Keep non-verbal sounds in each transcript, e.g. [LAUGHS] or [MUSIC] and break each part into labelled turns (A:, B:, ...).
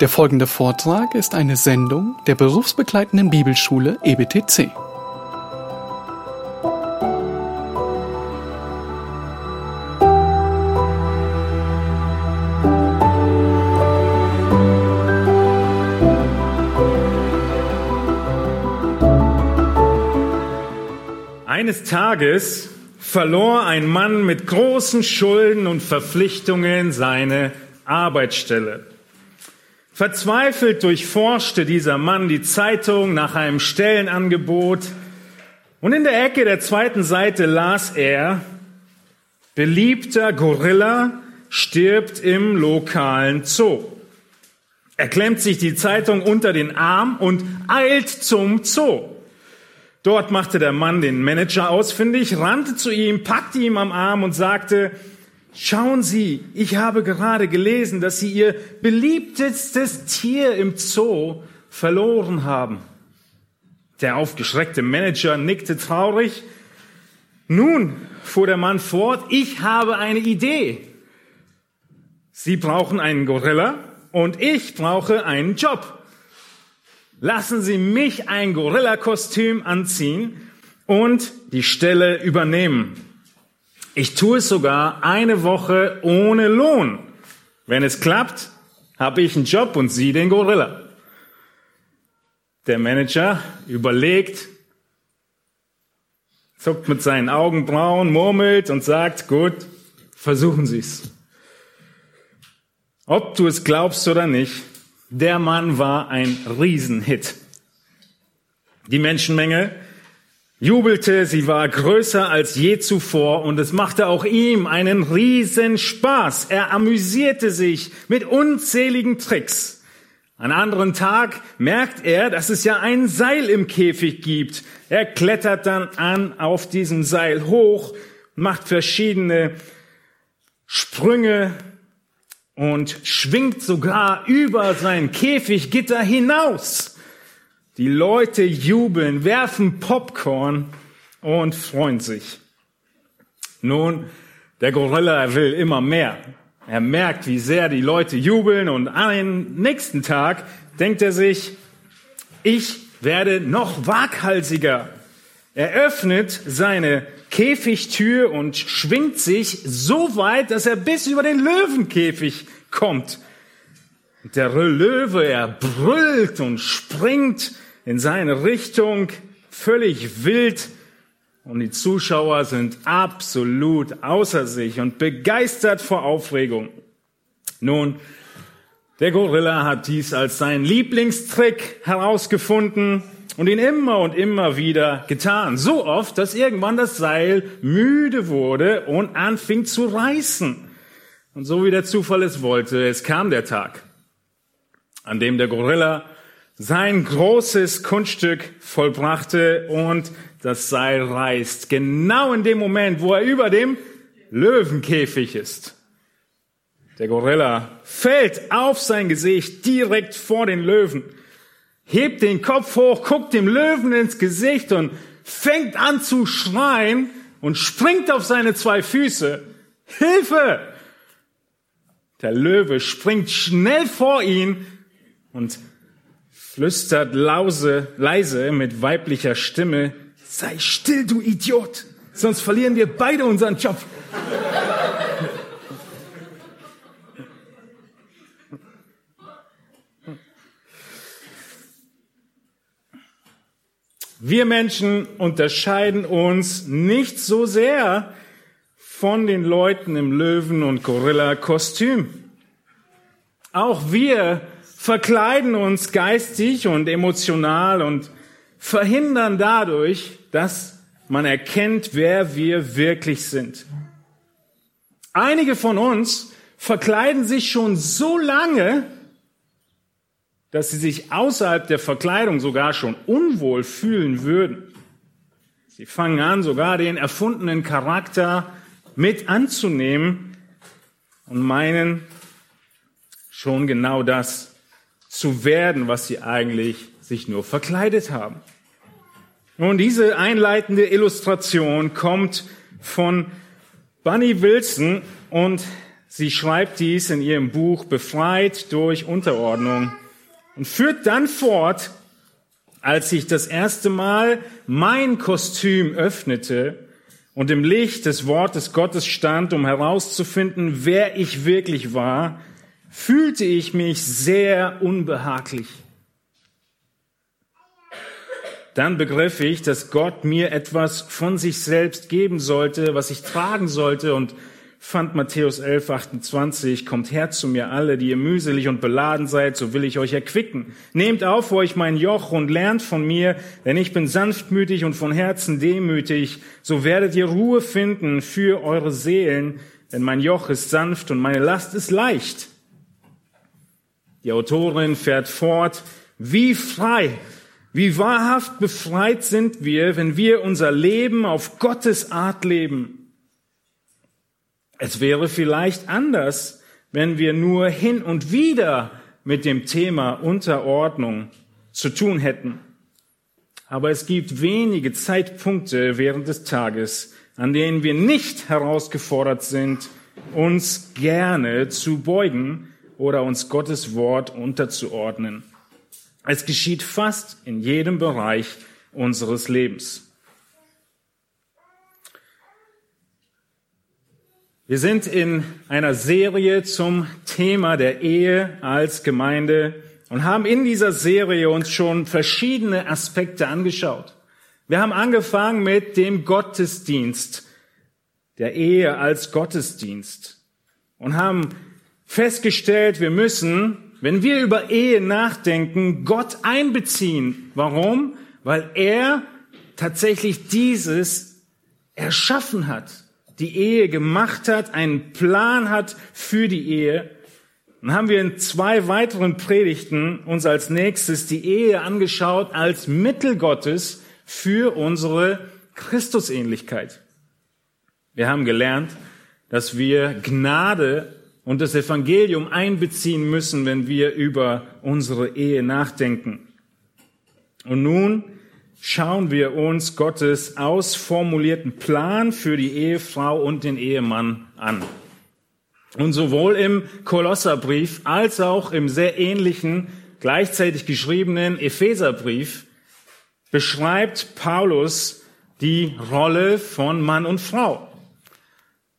A: Der folgende Vortrag ist eine Sendung der berufsbegleitenden Bibelschule EBTC.
B: Eines Tages verlor ein Mann mit großen Schulden und Verpflichtungen seine Arbeitsstelle. Verzweifelt durchforschte dieser Mann die Zeitung nach einem Stellenangebot und in der Ecke der zweiten Seite las er, beliebter Gorilla stirbt im lokalen Zoo. Er klemmt sich die Zeitung unter den Arm und eilt zum Zoo. Dort machte der Mann den Manager ausfindig, rannte zu ihm, packte ihm am Arm und sagte, Schauen Sie, ich habe gerade gelesen, dass Sie Ihr beliebtestes Tier im Zoo verloren haben. Der aufgeschreckte Manager nickte traurig. Nun, fuhr der Mann fort, ich habe eine Idee. Sie brauchen einen Gorilla und ich brauche einen Job. Lassen Sie mich ein Gorilla-Kostüm anziehen und die Stelle übernehmen. Ich tue es sogar eine Woche ohne Lohn. Wenn es klappt, habe ich einen Job und Sie den Gorilla. Der Manager überlegt, zuckt mit seinen Augenbrauen, murmelt und sagt, gut, versuchen Sie es. Ob du es glaubst oder nicht, der Mann war ein Riesenhit. Die Menschenmenge jubelte, sie war größer als je zuvor und es machte auch ihm einen riesen Spaß. Er amüsierte sich mit unzähligen Tricks. An anderen Tag merkt er, dass es ja ein Seil im Käfig gibt. Er klettert dann an auf diesem Seil hoch, macht verschiedene Sprünge und schwingt sogar über sein Käfiggitter hinaus. Die Leute jubeln, werfen Popcorn und freuen sich. Nun, der Gorilla will immer mehr. Er merkt, wie sehr die Leute jubeln und am nächsten Tag denkt er sich, ich werde noch waghalsiger. Er öffnet seine Käfigtür und schwingt sich so weit, dass er bis über den Löwenkäfig kommt. Der Löwe, er brüllt und springt in seine Richtung, völlig wild. Und die Zuschauer sind absolut außer sich und begeistert vor Aufregung. Nun, der Gorilla hat dies als seinen Lieblingstrick herausgefunden und ihn immer und immer wieder getan. So oft, dass irgendwann das Seil müde wurde und anfing zu reißen. Und so wie der Zufall es wollte, es kam der Tag, an dem der Gorilla sein großes Kunststück vollbrachte und das Seil reißt. Genau in dem Moment, wo er über dem Löwenkäfig ist. Der Gorilla fällt auf sein Gesicht direkt vor den Löwen, hebt den Kopf hoch, guckt dem Löwen ins Gesicht und fängt an zu schreien und springt auf seine zwei Füße. Hilfe! Der Löwe springt schnell vor ihn und flüstert lause, leise mit weiblicher Stimme, sei still, du Idiot, sonst verlieren wir beide unseren Job. Wir Menschen unterscheiden uns nicht so sehr von den Leuten im Löwen- und Gorilla-Kostüm. Auch wir verkleiden uns geistig und emotional und verhindern dadurch, dass man erkennt, wer wir wirklich sind. Einige von uns verkleiden sich schon so lange, dass sie sich außerhalb der Verkleidung sogar schon unwohl fühlen würden. Sie fangen an, sogar den erfundenen Charakter mit anzunehmen und meinen schon genau das zu werden, was sie eigentlich sich nur verkleidet haben. Nun, diese einleitende Illustration kommt von Bunny Wilson und Sie schreibt dies in ihrem Buch Befreit durch Unterordnung und führt dann fort, als ich das erste Mal mein Kostüm öffnete und im Licht des Wortes Gottes stand, um herauszufinden, wer ich wirklich war, fühlte ich mich sehr unbehaglich. Dann begriff ich, dass Gott mir etwas von sich selbst geben sollte, was ich tragen sollte und fand Matthäus 11, 28, kommt her zu mir alle, die ihr mühselig und beladen seid, so will ich euch erquicken. Nehmt auf euch mein Joch und lernt von mir, denn ich bin sanftmütig und von Herzen demütig, so werdet ihr Ruhe finden für eure Seelen, denn mein Joch ist sanft und meine Last ist leicht. Die Autorin fährt fort, wie frei, wie wahrhaft befreit sind wir, wenn wir unser Leben auf Gottes Art leben. Es wäre vielleicht anders, wenn wir nur hin und wieder mit dem Thema Unterordnung zu tun hätten. Aber es gibt wenige Zeitpunkte während des Tages, an denen wir nicht herausgefordert sind, uns gerne zu beugen oder uns Gottes Wort unterzuordnen. Es geschieht fast in jedem Bereich unseres Lebens. Wir sind in einer Serie zum Thema der Ehe als Gemeinde und haben in dieser Serie uns schon verschiedene Aspekte angeschaut. Wir haben angefangen mit dem Gottesdienst, der Ehe als Gottesdienst und haben festgestellt, wir müssen, wenn wir über Ehe nachdenken, Gott einbeziehen. Warum? Weil er tatsächlich dieses erschaffen hat die Ehe gemacht hat, einen Plan hat für die Ehe. Dann haben wir in zwei weiteren Predigten uns als nächstes die Ehe angeschaut als Mittel Gottes für unsere Christusähnlichkeit. Wir haben gelernt, dass wir Gnade und das Evangelium einbeziehen müssen, wenn wir über unsere Ehe nachdenken. Und nun schauen wir uns Gottes ausformulierten Plan für die Ehefrau und den Ehemann an. Und sowohl im Kolosserbrief als auch im sehr ähnlichen, gleichzeitig geschriebenen Epheserbrief beschreibt Paulus die Rolle von Mann und Frau.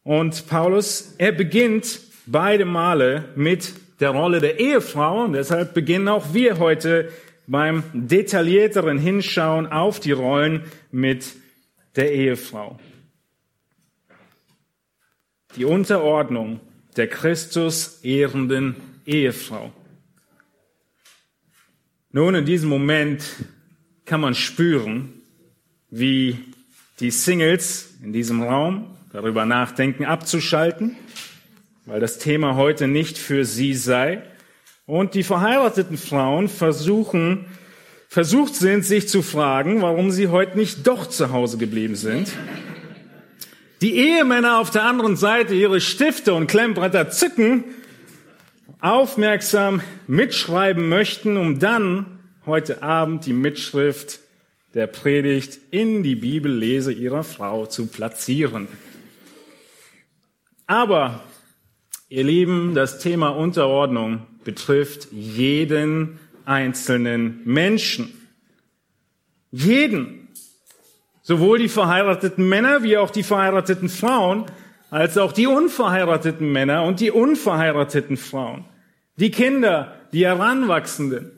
B: Und Paulus, er beginnt beide Male mit der Rolle der Ehefrau und deshalb beginnen auch wir heute beim detaillierteren Hinschauen auf die Rollen mit der Ehefrau. Die Unterordnung der Christus ehrenden Ehefrau. Nun, in diesem Moment kann man spüren, wie die Singles in diesem Raum darüber nachdenken, abzuschalten, weil das Thema heute nicht für sie sei, und die verheirateten Frauen versuchen, versucht sind, sich zu fragen, warum sie heute nicht doch zu Hause geblieben sind. Die Ehemänner auf der anderen Seite ihre Stifte und Klemmbretter zücken, aufmerksam mitschreiben möchten, um dann heute Abend die Mitschrift der Predigt in die Bibellese ihrer Frau zu platzieren. Aber, ihr Lieben, das Thema Unterordnung betrifft jeden einzelnen Menschen. Jeden. Sowohl die verheirateten Männer wie auch die verheirateten Frauen, als auch die unverheirateten Männer und die unverheirateten Frauen. Die Kinder, die Heranwachsenden.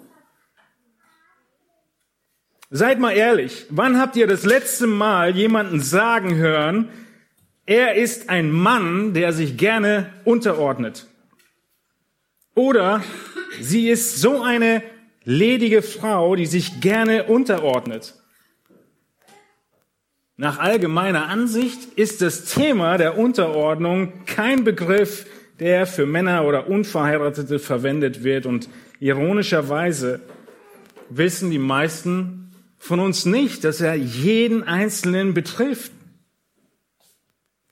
B: Seid mal ehrlich, wann habt ihr das letzte Mal jemanden sagen hören, er ist ein Mann, der sich gerne unterordnet? Oder sie ist so eine ledige Frau, die sich gerne unterordnet. Nach allgemeiner Ansicht ist das Thema der Unterordnung kein Begriff, der für Männer oder Unverheiratete verwendet wird. Und ironischerweise wissen die meisten von uns nicht, dass er jeden Einzelnen betrifft.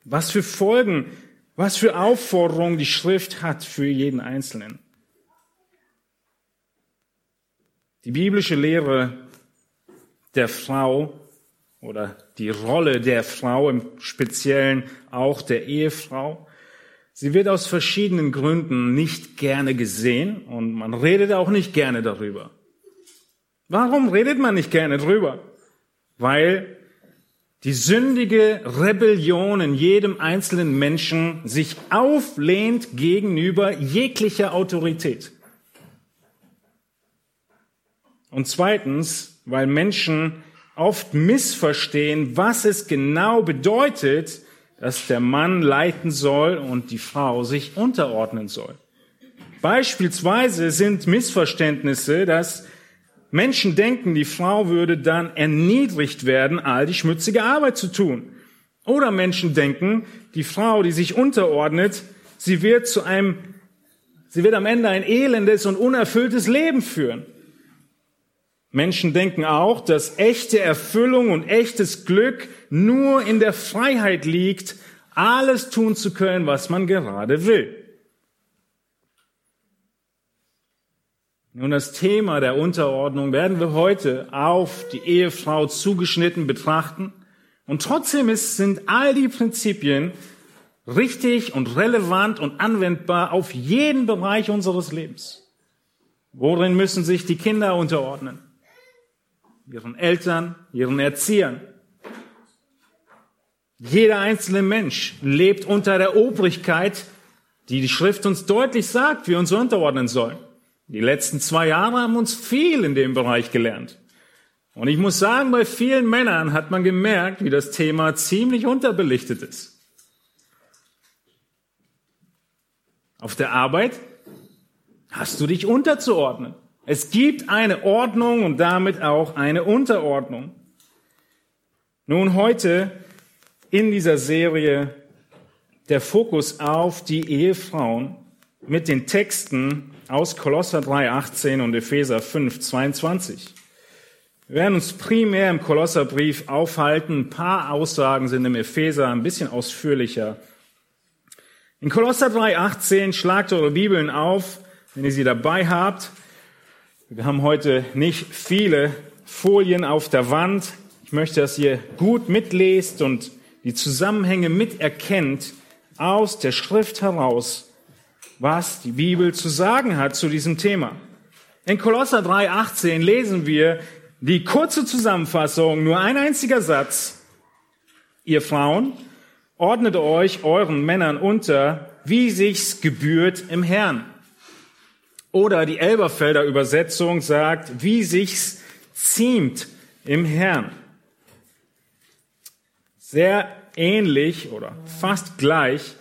B: Was für Folgen was für Aufforderungen die Schrift hat für jeden Einzelnen. Die biblische Lehre der Frau oder die Rolle der Frau, im Speziellen auch der Ehefrau, Sie wird aus verschiedenen Gründen nicht gerne gesehen und man redet auch nicht gerne darüber. Warum redet man nicht gerne drüber? Weil die sündige Rebellion in jedem einzelnen Menschen sich auflehnt gegenüber jeglicher Autorität. Und zweitens, weil Menschen oft missverstehen, was es genau bedeutet, dass der Mann leiten soll und die Frau sich unterordnen soll. Beispielsweise sind Missverständnisse, dass Menschen denken, die Frau würde dann erniedrigt werden, all die schmutzige Arbeit zu tun. Oder Menschen denken, die Frau, die sich unterordnet, sie wird zu einem, sie wird am Ende ein elendes und unerfülltes Leben führen. Menschen denken auch, dass echte Erfüllung und echtes Glück nur in der Freiheit liegt, alles tun zu können, was man gerade will. Nun, das Thema der Unterordnung werden wir heute auf die Ehefrau zugeschnitten betrachten. Und trotzdem ist, sind all die Prinzipien richtig und relevant und anwendbar auf jeden Bereich unseres Lebens. Worin müssen sich die Kinder unterordnen? Ihren Eltern, ihren Erziehern. Jeder einzelne Mensch lebt unter der Obrigkeit, die die Schrift uns deutlich sagt, wie wir uns unterordnen sollen. Die letzten zwei Jahre haben uns viel in dem Bereich gelernt. Und ich muss sagen, bei vielen Männern hat man gemerkt, wie das Thema ziemlich unterbelichtet ist. Auf der Arbeit hast du dich unterzuordnen. Es gibt eine Ordnung und damit auch eine Unterordnung. Nun heute in dieser Serie der Fokus auf die Ehefrauen mit den Texten aus Kolosser 3,18 und Epheser 5,22. Wir werden uns primär im Kolosserbrief aufhalten. Ein paar Aussagen sind im Epheser ein bisschen ausführlicher. In Kolosser 3,18 schlagt eure Bibeln auf, wenn ihr sie dabei habt. Wir haben heute nicht viele Folien auf der Wand. Ich möchte, dass ihr gut mitlest und die Zusammenhänge miterkennt aus der Schrift heraus, was die Bibel zu sagen hat zu diesem Thema. In Kolosser 3,18 lesen wir die kurze Zusammenfassung, nur ein einziger Satz. Ihr Frauen, ordnet euch euren Männern unter, wie sich's gebührt im Herrn. Oder die Elberfelder Übersetzung sagt, wie sich's ziemt im Herrn. Sehr ähnlich oder fast gleich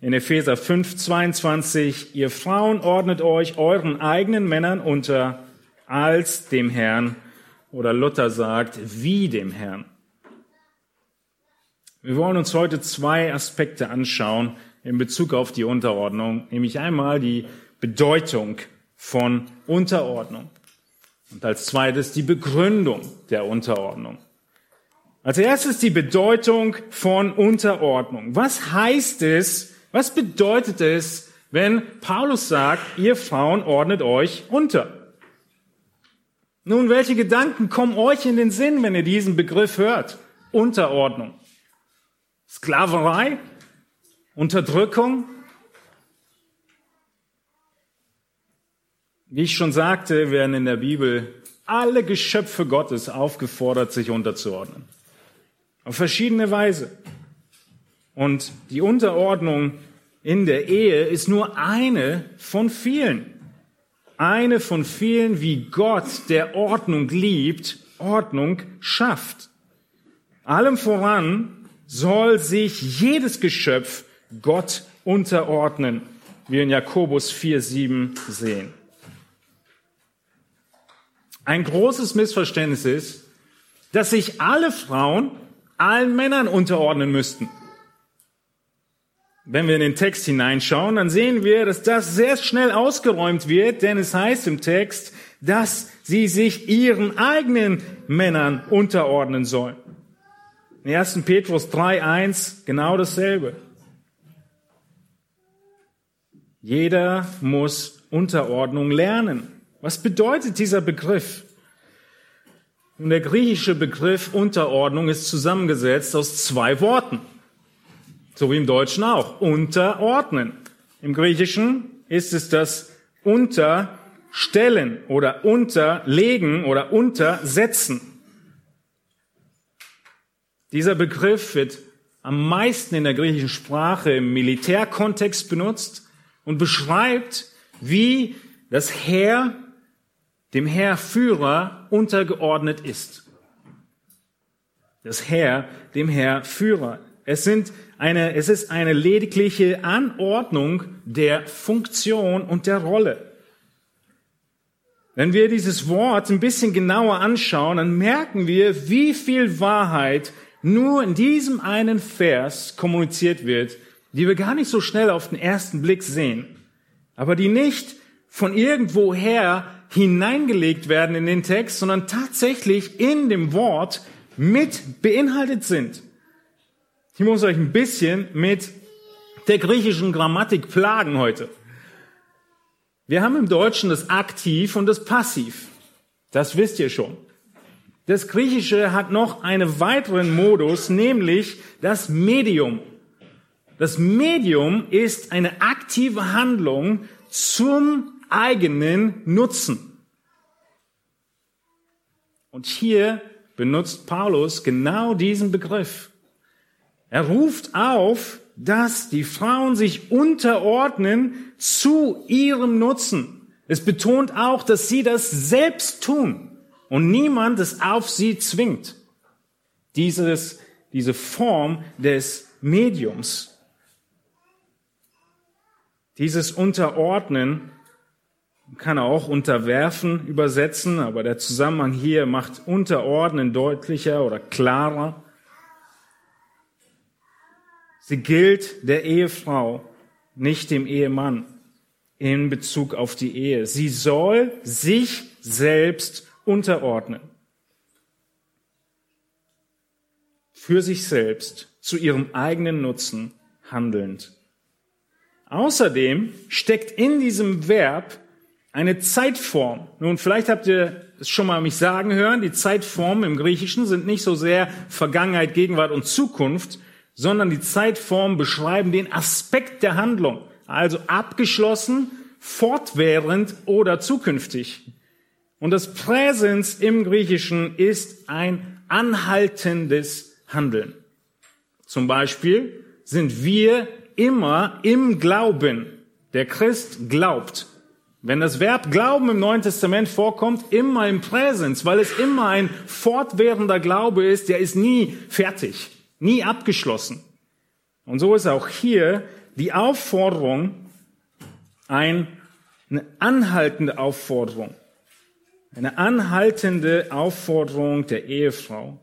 B: in Epheser 5, 22, ihr Frauen ordnet euch euren eigenen Männern unter als dem Herrn oder Luther sagt, wie dem Herrn. Wir wollen uns heute zwei Aspekte anschauen in Bezug auf die Unterordnung, nämlich einmal die Bedeutung von Unterordnung und als zweites die Begründung der Unterordnung. Als erstes die Bedeutung von Unterordnung. Was heißt es, was bedeutet es, wenn Paulus sagt, ihr Frauen ordnet euch unter? Nun, welche Gedanken kommen euch in den Sinn, wenn ihr diesen Begriff hört? Unterordnung. Sklaverei? Unterdrückung? Wie ich schon sagte, werden in der Bibel alle Geschöpfe Gottes aufgefordert, sich unterzuordnen. Auf verschiedene Weise. Und die Unterordnung in der Ehe ist nur eine von vielen. Eine von vielen, wie Gott, der Ordnung liebt, Ordnung schafft. Allem voran soll sich jedes Geschöpf Gott unterordnen, wie in Jakobus 4,7 sehen. Ein großes Missverständnis ist, dass sich alle Frauen allen Männern unterordnen müssten. Wenn wir in den Text hineinschauen, dann sehen wir, dass das sehr schnell ausgeräumt wird, denn es heißt im Text, dass sie sich ihren eigenen Männern unterordnen sollen. In 1. Petrus 3.1 genau dasselbe. Jeder muss Unterordnung lernen. Was bedeutet dieser Begriff? Und der griechische Begriff Unterordnung ist zusammengesetzt aus zwei Worten. So wie im Deutschen auch. Unterordnen. Im Griechischen ist es das Unterstellen oder Unterlegen oder Untersetzen. Dieser Begriff wird am meisten in der griechischen Sprache im Militärkontext benutzt und beschreibt, wie das Heer dem Heerführer untergeordnet ist. Das Heer dem Heerführer. Es sind eine, es ist eine ledigliche Anordnung der Funktion und der Rolle. Wenn wir dieses Wort ein bisschen genauer anschauen, dann merken wir, wie viel Wahrheit nur in diesem einen Vers kommuniziert wird, die wir gar nicht so schnell auf den ersten Blick sehen, aber die nicht von irgendwoher hineingelegt werden in den Text, sondern tatsächlich in dem Wort mit beinhaltet sind. Ich muss euch ein bisschen mit der griechischen Grammatik plagen heute. Wir haben im Deutschen das Aktiv und das Passiv. Das wisst ihr schon. Das Griechische hat noch einen weiteren Modus, nämlich das Medium. Das Medium ist eine aktive Handlung zum eigenen Nutzen. Und hier benutzt Paulus genau diesen Begriff. Er ruft auf, dass die Frauen sich unterordnen zu ihrem Nutzen. Es betont auch, dass sie das selbst tun und niemand es auf sie zwingt. Dieses, diese Form des Mediums. Dieses Unterordnen kann auch unterwerfen übersetzen, aber der Zusammenhang hier macht Unterordnen deutlicher oder klarer. Sie gilt der Ehefrau, nicht dem Ehemann in Bezug auf die Ehe. Sie soll sich selbst unterordnen. Für sich selbst, zu ihrem eigenen Nutzen handelnd. Außerdem steckt in diesem Verb eine Zeitform. Nun, vielleicht habt ihr es schon mal mich sagen hören, die Zeitformen im Griechischen sind nicht so sehr Vergangenheit, Gegenwart und Zukunft, sondern die Zeitformen beschreiben den Aspekt der Handlung, also abgeschlossen, fortwährend oder zukünftig. Und das Präsens im Griechischen ist ein anhaltendes Handeln. Zum Beispiel sind wir immer im Glauben. Der Christ glaubt. Wenn das Verb Glauben im Neuen Testament vorkommt, immer im Präsens, weil es immer ein fortwährender Glaube ist, der ist nie fertig, nie abgeschlossen. Und so ist auch hier die Aufforderung ein, eine anhaltende Aufforderung. Eine anhaltende Aufforderung der Ehefrau.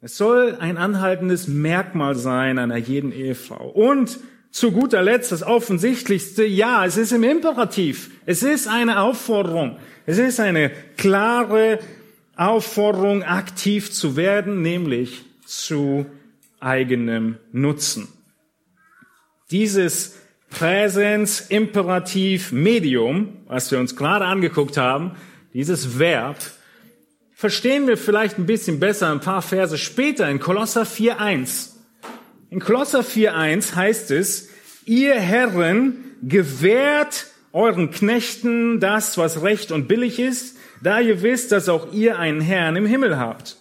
B: Es soll ein anhaltendes Merkmal sein einer jeden Ehefrau. Und zu guter Letzt das Offensichtlichste, ja, es ist im Imperativ. Es ist eine Aufforderung. Es ist eine klare Aufforderung, aktiv zu werden, nämlich zu eigenem Nutzen. Dieses Präsens, Imperativ, Medium, was wir uns gerade angeguckt haben, dieses Verb, verstehen wir vielleicht ein bisschen besser ein paar Verse später in Kolosser 4.1. In Kolosser 4.1 heißt es, ihr Herren gewährt euren Knechten das, was recht und billig ist, da ihr wisst, dass auch ihr einen Herrn im Himmel habt.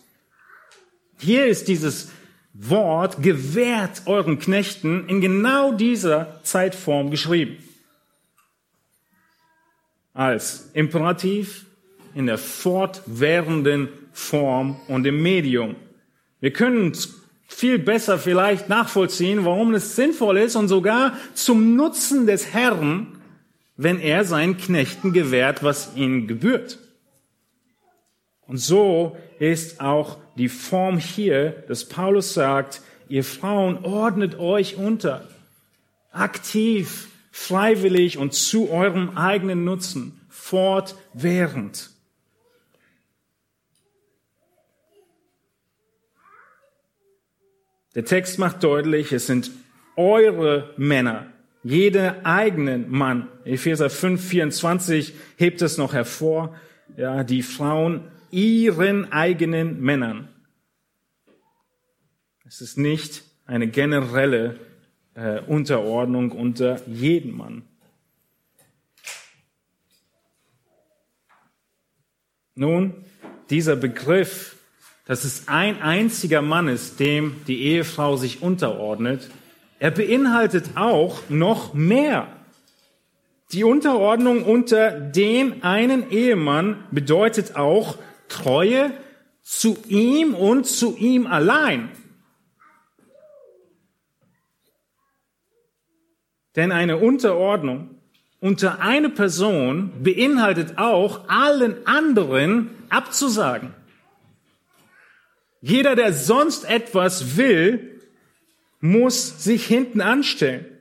B: Hier ist dieses Wort gewährt euren Knechten in genau dieser Zeitform geschrieben. Als Imperativ in der fortwährenden Form und im Medium. Wir können viel besser vielleicht nachvollziehen, warum es sinnvoll ist und sogar zum Nutzen des Herrn, wenn er seinen Knechten gewährt, was ihnen gebührt. Und so ist auch die Form hier, dass Paulus sagt, ihr Frauen ordnet euch unter, aktiv, freiwillig und zu eurem eigenen Nutzen, fortwährend. Der Text macht deutlich, es sind eure Männer, jeder eigenen Mann. Epheser 5, 24 hebt es noch hervor. Ja, die Frauen ihren eigenen Männern. Es ist nicht eine generelle äh, Unterordnung unter jeden Mann. Nun, dieser Begriff, dass es ein einziger Mann ist, dem die Ehefrau sich unterordnet, er beinhaltet auch noch mehr. Die Unterordnung unter den einen Ehemann bedeutet auch Treue zu ihm und zu ihm allein. Denn eine Unterordnung unter eine Person beinhaltet auch, allen anderen abzusagen. Jeder, der sonst etwas will, muss sich hinten anstellen.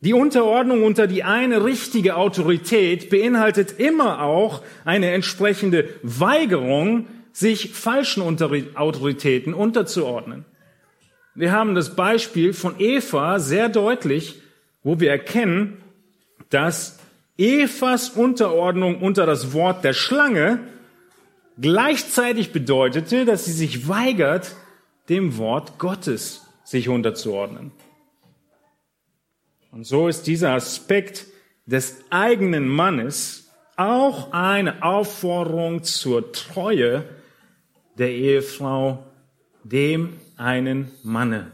B: Die Unterordnung unter die eine richtige Autorität beinhaltet immer auch eine entsprechende Weigerung, sich falschen Autoritäten unterzuordnen. Wir haben das Beispiel von Eva sehr deutlich, wo wir erkennen, dass Evas Unterordnung unter das Wort der Schlange gleichzeitig bedeutete, dass sie sich weigert, dem Wort Gottes sich unterzuordnen. Und so ist dieser Aspekt des eigenen Mannes auch eine Aufforderung zur Treue der Ehefrau dem einen Manne.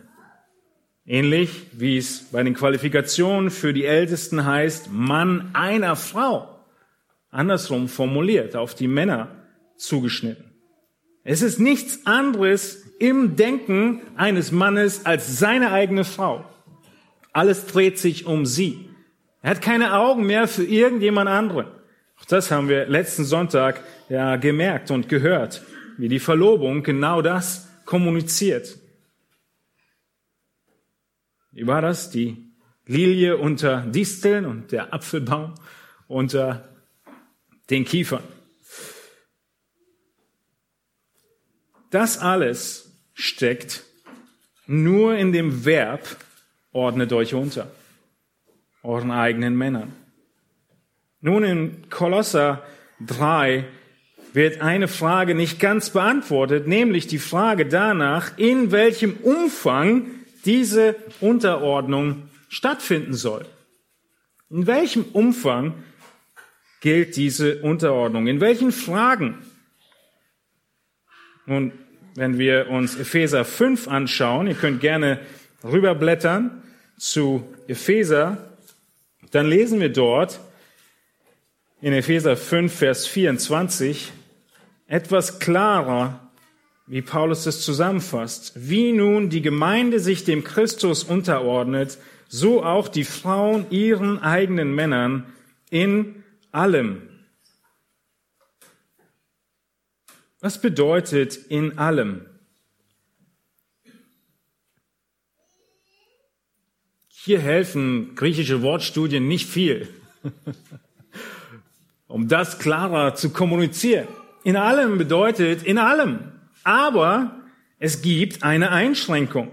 B: Ähnlich wie es bei den Qualifikationen für die Ältesten heißt, Mann einer Frau. Andersrum formuliert, auf die Männer zugeschnitten. Es ist nichts anderes im Denken eines Mannes als seine eigene Frau. Alles dreht sich um sie. Er hat keine Augen mehr für irgendjemand anderen. Auch das haben wir letzten Sonntag ja gemerkt und gehört, wie die Verlobung genau das kommuniziert. Wie war das? Die Lilie unter Disteln und der Apfelbaum unter den Kiefern. Das alles steckt nur in dem Verb, ordnet euch unter, euren eigenen Männern. Nun in Kolosser 3 wird eine Frage nicht ganz beantwortet, nämlich die Frage danach, in welchem Umfang diese Unterordnung stattfinden soll. In welchem Umfang gilt diese Unterordnung? In welchen Fragen? Nun, wenn wir uns Epheser 5 anschauen, ihr könnt gerne rüberblättern zu Epheser, dann lesen wir dort in Epheser 5, Vers 24 etwas klarer, wie Paulus es zusammenfasst. Wie nun die Gemeinde sich dem Christus unterordnet, so auch die Frauen ihren eigenen Männern in allem. Was bedeutet in allem? Hier helfen griechische Wortstudien nicht viel, [LAUGHS] um das klarer zu kommunizieren. In allem bedeutet in allem. Aber es gibt eine Einschränkung.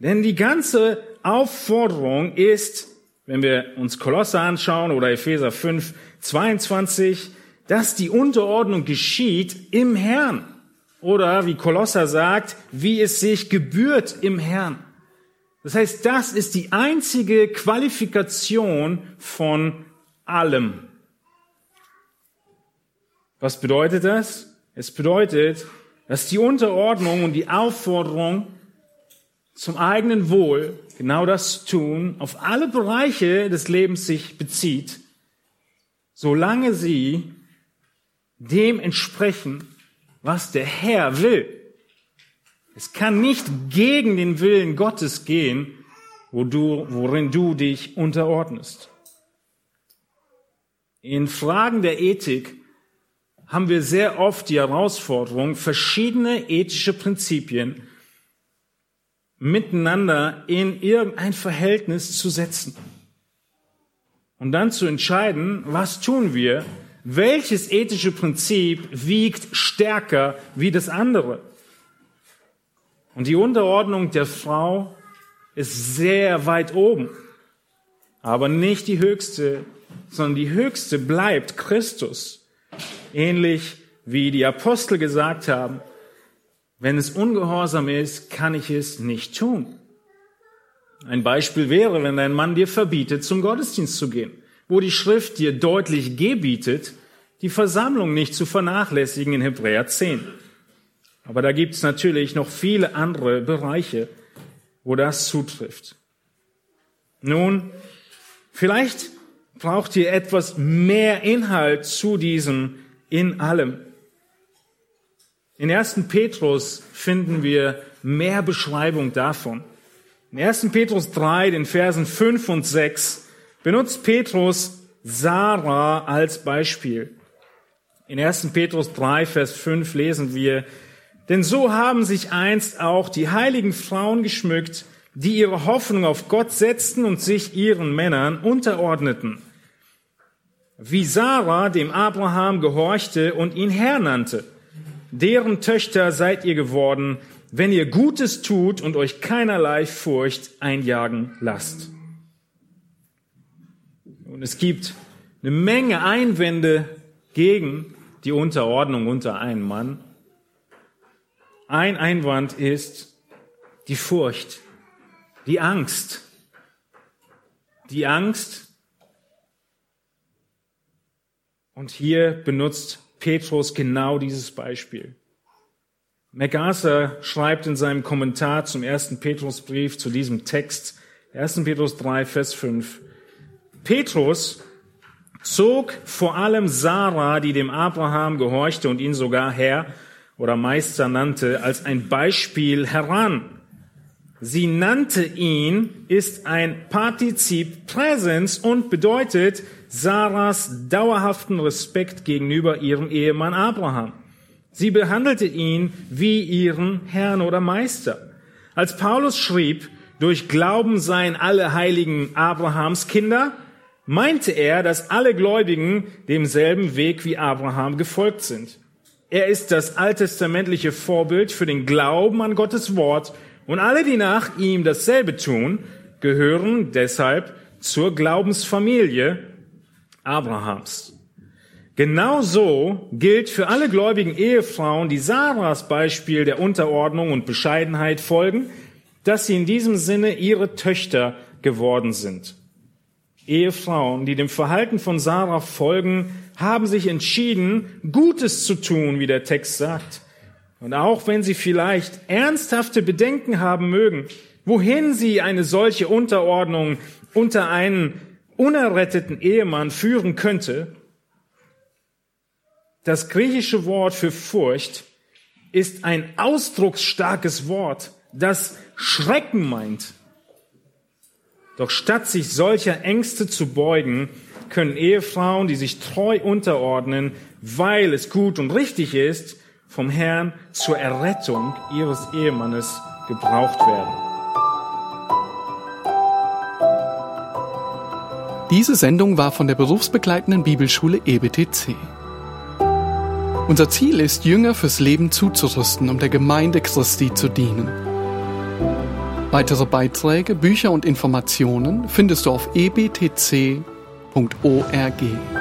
B: Denn die ganze Aufforderung ist, wenn wir uns Kolosser anschauen oder Epheser 5, 22, dass die Unterordnung geschieht im Herrn. Oder wie Kolosser sagt, wie es sich gebührt im Herrn. Das heißt, das ist die einzige Qualifikation von allem. Was bedeutet das? Es bedeutet, dass die Unterordnung und die Aufforderung zum eigenen Wohl, genau das tun, auf alle Bereiche des Lebens sich bezieht, solange sie dem entsprechen, was der Herr will. Es kann nicht gegen den Willen Gottes gehen, wo du, worin du dich unterordnest. In Fragen der Ethik haben wir sehr oft die Herausforderung, verschiedene ethische Prinzipien miteinander in irgendein Verhältnis zu setzen. Und dann zu entscheiden, was tun wir, welches ethische Prinzip wiegt stärker wie das andere. Und die Unterordnung der Frau ist sehr weit oben, aber nicht die höchste, sondern die höchste bleibt Christus. Ähnlich wie die Apostel gesagt haben, wenn es ungehorsam ist, kann ich es nicht tun. Ein Beispiel wäre, wenn dein Mann dir verbietet, zum Gottesdienst zu gehen, wo die Schrift dir deutlich gebietet, die Versammlung nicht zu vernachlässigen in Hebräer 10. Aber da gibt es natürlich noch viele andere Bereiche, wo das zutrifft. Nun, vielleicht braucht ihr etwas mehr Inhalt zu diesem in allem. In 1. Petrus finden wir mehr Beschreibung davon. In 1. Petrus 3, den Versen 5 und 6, benutzt Petrus Sarah als Beispiel. In 1. Petrus 3, Vers 5 lesen wir, denn so haben sich einst auch die heiligen Frauen geschmückt, die ihre Hoffnung auf Gott setzten und sich ihren Männern unterordneten. Wie Sarah dem Abraham gehorchte und ihn Herr nannte. Deren Töchter seid ihr geworden, wenn ihr Gutes tut und euch keinerlei Furcht einjagen lasst. Und es gibt eine Menge Einwände gegen die Unterordnung unter einen Mann. Ein Einwand ist die Furcht, die Angst. Die Angst. Und hier benutzt Petrus genau dieses Beispiel. MacArthur schreibt in seinem Kommentar zum ersten Petrusbrief zu diesem Text, 1. Petrus 3, Vers 5, Petrus zog vor allem Sarah, die dem Abraham gehorchte und ihn sogar Herr oder Meister nannte, als ein Beispiel heran. Sie nannte ihn, ist ein Partizip Präsens und bedeutet Sarahs dauerhaften Respekt gegenüber ihrem Ehemann Abraham. Sie behandelte ihn wie ihren Herrn oder Meister. Als Paulus schrieb, durch Glauben seien alle Heiligen Abrahams Kinder, meinte er, dass alle Gläubigen demselben Weg wie Abraham gefolgt sind. Er ist das alttestamentliche Vorbild für den Glauben an Gottes Wort und alle, die nach ihm dasselbe tun, gehören deshalb zur Glaubensfamilie Abrahams. Genauso gilt für alle gläubigen Ehefrauen, die Sarahs Beispiel der Unterordnung und Bescheidenheit folgen, dass sie in diesem Sinne ihre Töchter geworden sind. Ehefrauen, die dem Verhalten von Sarah folgen, haben sich entschieden, Gutes zu tun, wie der Text sagt. Und auch wenn sie vielleicht ernsthafte Bedenken haben mögen, wohin sie eine solche Unterordnung unter einen unerretteten Ehemann führen könnte, das griechische Wort für Furcht ist ein ausdrucksstarkes Wort, das Schrecken meint. Doch statt sich solcher Ängste zu beugen, können Ehefrauen, die sich treu unterordnen, weil es gut und richtig ist, vom Herrn zur Errettung ihres Ehemannes gebraucht werden.
A: Diese Sendung war von der berufsbegleitenden Bibelschule EBTC. Unser Ziel ist, Jünger fürs Leben zuzurüsten, um der Gemeinde Christi zu dienen. Weitere Beiträge, Bücher und Informationen findest du auf ebtc.org.